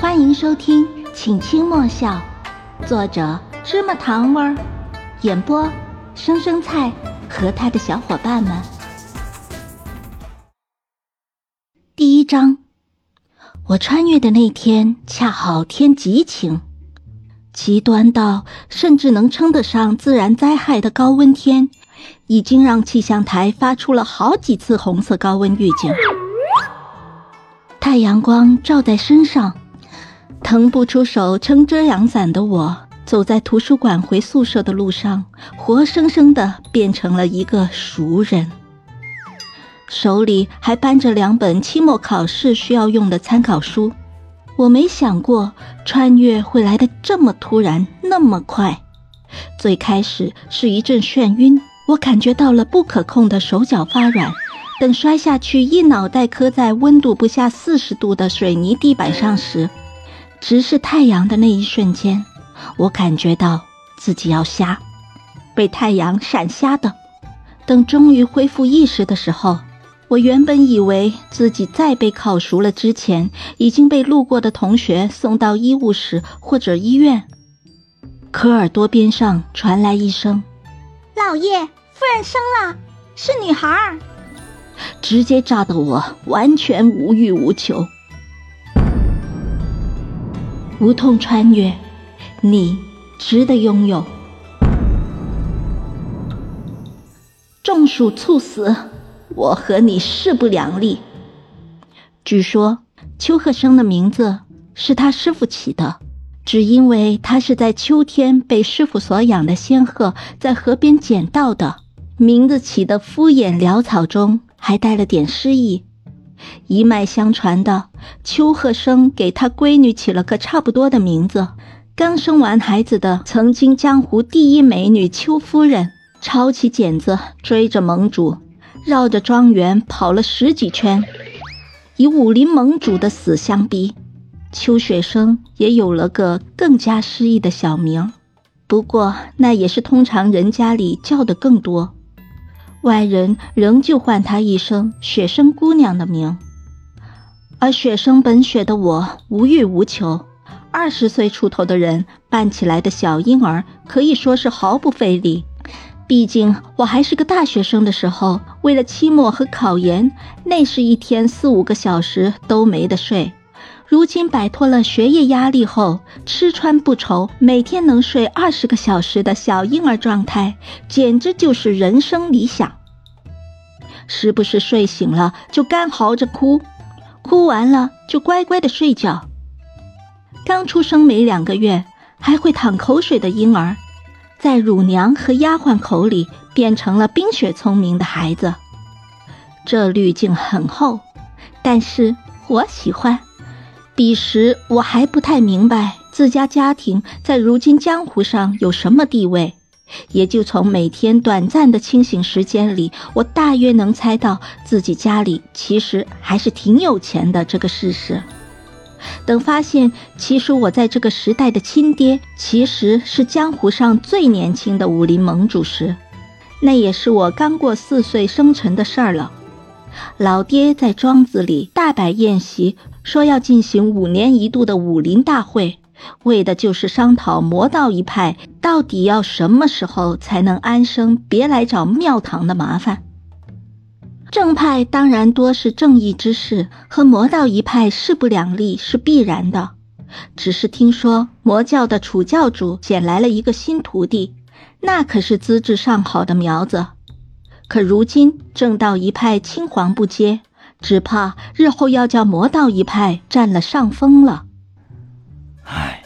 欢迎收听《请轻莫笑》，作者芝麻糖味儿，演播生生菜和他的小伙伴们。第一章，我穿越的那天恰好天极晴，极端到甚至能称得上自然灾害的高温天，已经让气象台发出了好几次红色高温预警。太阳光照在身上，腾不出手撑遮阳伞的我，走在图书馆回宿舍的路上，活生生的变成了一个熟人。手里还搬着两本期末考试需要用的参考书。我没想过穿越会来得这么突然，那么快。最开始是一阵眩晕，我感觉到了不可控的手脚发软。等摔下去，一脑袋磕在温度不下四十度的水泥地板上时，直视太阳的那一瞬间，我感觉到自己要瞎，被太阳闪瞎的。等终于恢复意识的时候，我原本以为自己在被烤熟了之前，已经被路过的同学送到医务室或者医院。可耳朵边上传来一声：“老爷，夫人生了，是女孩儿。”直接炸得我完全无欲无求，无痛穿越，你值得拥有。中暑猝死，我和你势不两立。据说邱鹤生的名字是他师傅起的，只因为他是在秋天被师傅所养的仙鹤在河边捡到的，名字起的敷衍潦草中。还带了点诗意，一脉相传的，邱鹤生给他闺女起了个差不多的名字。刚生完孩子的曾经江湖第一美女邱夫人，抄起剪子追着盟主，绕着庄园跑了十几圈。以武林盟主的死相比，邱雪生也有了个更加诗意的小名，不过那也是通常人家里叫的更多。外人仍旧唤她一声“雪生姑娘”的名，而雪生本雪的我无欲无求。二十岁出头的人扮起来的小婴儿可以说是毫不费力。毕竟我还是个大学生的时候，为了期末和考研，那是一天四五个小时都没得睡。如今摆脱了学业压力后，吃穿不愁，每天能睡二十个小时的小婴儿状态，简直就是人生理想。时不时睡醒了就干嚎着哭，哭完了就乖乖的睡觉。刚出生没两个月还会淌口水的婴儿，在乳娘和丫鬟口里变成了冰雪聪明的孩子。这滤镜很厚，但是我喜欢。彼时我还不太明白自家家庭在如今江湖上有什么地位，也就从每天短暂的清醒时间里，我大约能猜到自己家里其实还是挺有钱的这个事实。等发现其实我在这个时代的亲爹其实是江湖上最年轻的武林盟主时，那也是我刚过四岁生辰的事儿了。老爹在庄子里大摆宴席。说要进行五年一度的武林大会，为的就是商讨魔道一派到底要什么时候才能安生，别来找庙堂的麻烦。正派当然多是正义之士，和魔道一派势不两立是必然的。只是听说魔教的楚教主捡来了一个新徒弟，那可是资质上好的苗子。可如今正道一派青黄不接。只怕日后要叫魔道一派占了上风了。唉，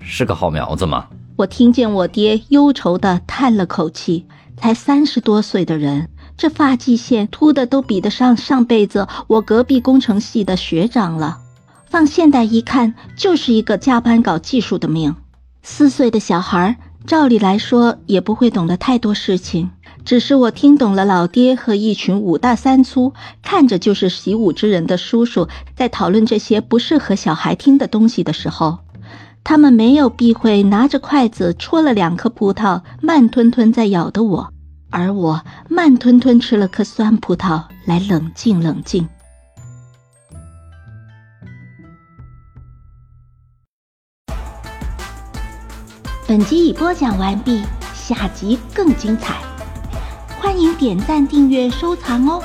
是个好苗子嘛。我听见我爹忧愁的叹了口气。才三十多岁的人，这发际线秃的都比得上上辈子我隔壁工程系的学长了。放现代一看，就是一个加班搞技术的命。四岁的小孩，照理来说也不会懂得太多事情。只是我听懂了老爹和一群五大三粗看着就是习武之人的叔叔在讨论这些不适合小孩听的东西的时候他们没有避讳拿着筷子戳了两颗葡萄慢吞吞在咬的我而我慢吞吞吃了颗酸葡萄来冷静冷静。本集已播讲完毕下集更精彩。欢迎点赞、订阅、收藏哦。